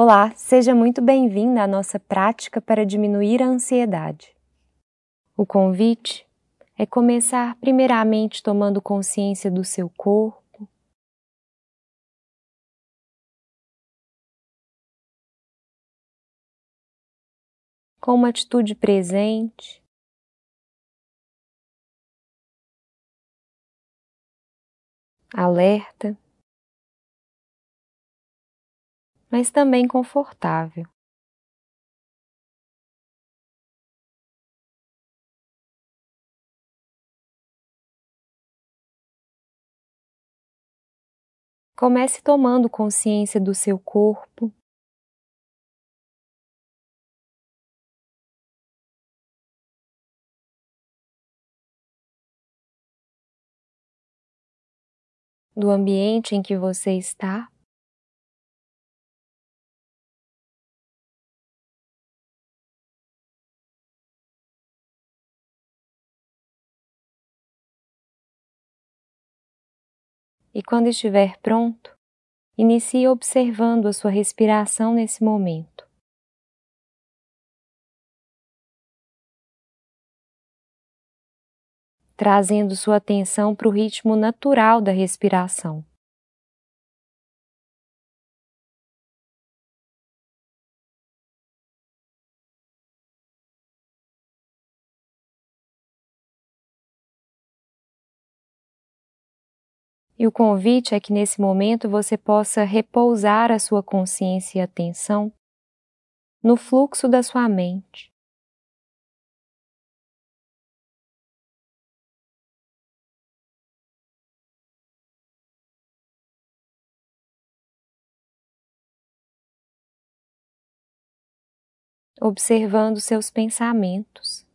Olá, seja muito bem-vinda à nossa prática para diminuir a ansiedade. O convite é começar primeiramente tomando consciência do seu corpo. Com uma atitude presente, alerta mas também confortável. Comece tomando consciência do seu corpo. Do ambiente em que você está. E quando estiver pronto, inicie observando a sua respiração nesse momento. Trazendo sua atenção para o ritmo natural da respiração. E o convite é que nesse momento você possa repousar a sua consciência e atenção no fluxo da sua mente. Observando seus pensamentos.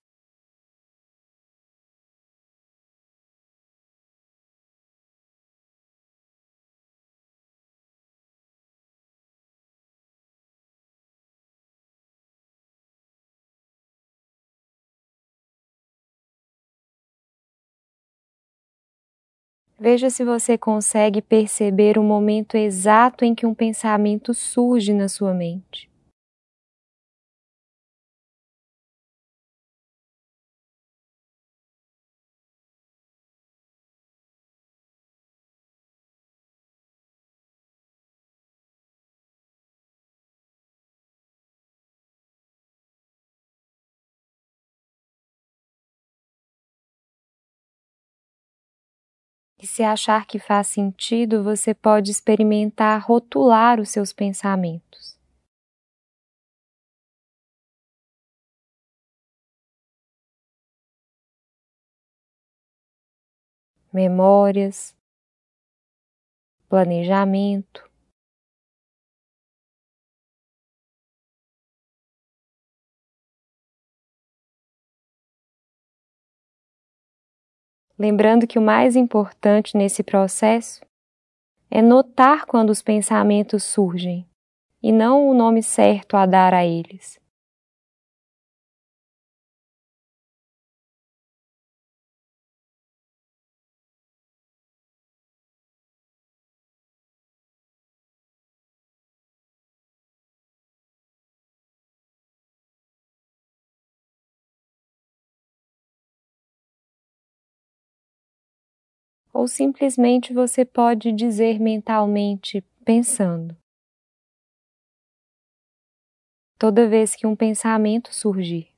Veja se você consegue perceber o momento exato em que um pensamento surge na sua mente. E se achar que faz sentido, você pode experimentar rotular os seus pensamentos. Memórias, planejamento, Lembrando que o mais importante nesse processo é notar quando os pensamentos surgem e não o nome certo a dar a eles. Ou simplesmente você pode dizer mentalmente, pensando. Toda vez que um pensamento surgir,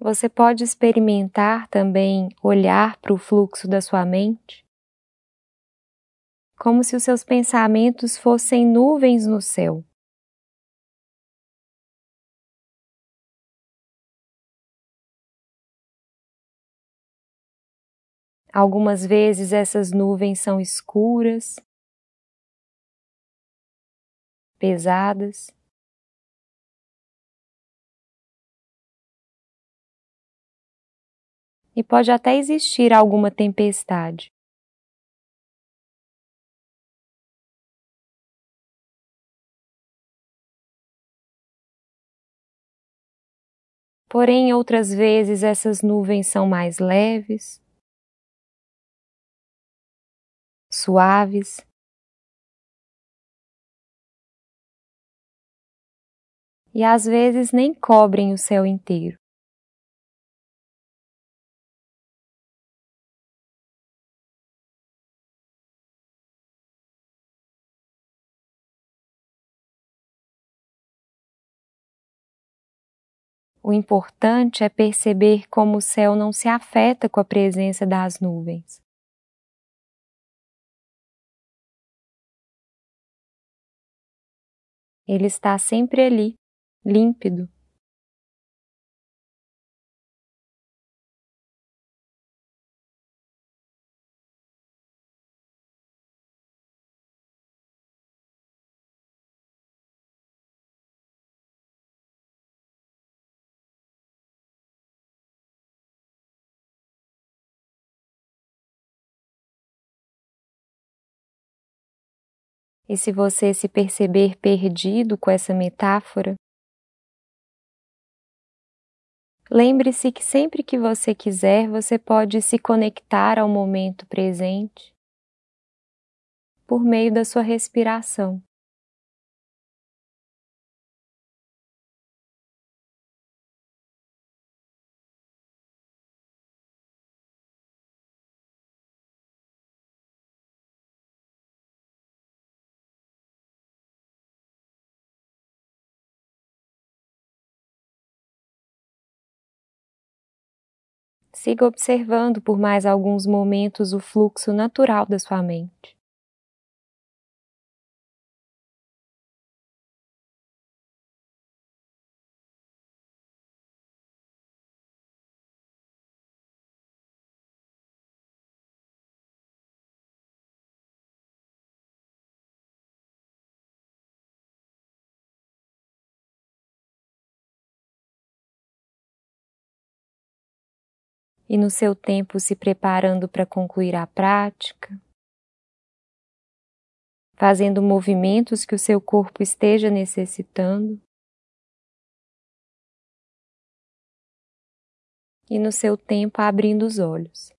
Você pode experimentar também olhar para o fluxo da sua mente, como se os seus pensamentos fossem nuvens no céu. Algumas vezes essas nuvens são escuras, pesadas. e pode até existir alguma tempestade. Porém, outras vezes essas nuvens são mais leves, suaves. E às vezes nem cobrem o céu inteiro. O importante é perceber como o céu não se afeta com a presença das nuvens. Ele está sempre ali, límpido. E se você se perceber perdido com essa metáfora, lembre-se que sempre que você quiser, você pode se conectar ao momento presente por meio da sua respiração. Siga observando por mais alguns momentos o fluxo natural da sua mente. E no seu tempo se preparando para concluir a prática, fazendo movimentos que o seu corpo esteja necessitando. E no seu tempo abrindo os olhos.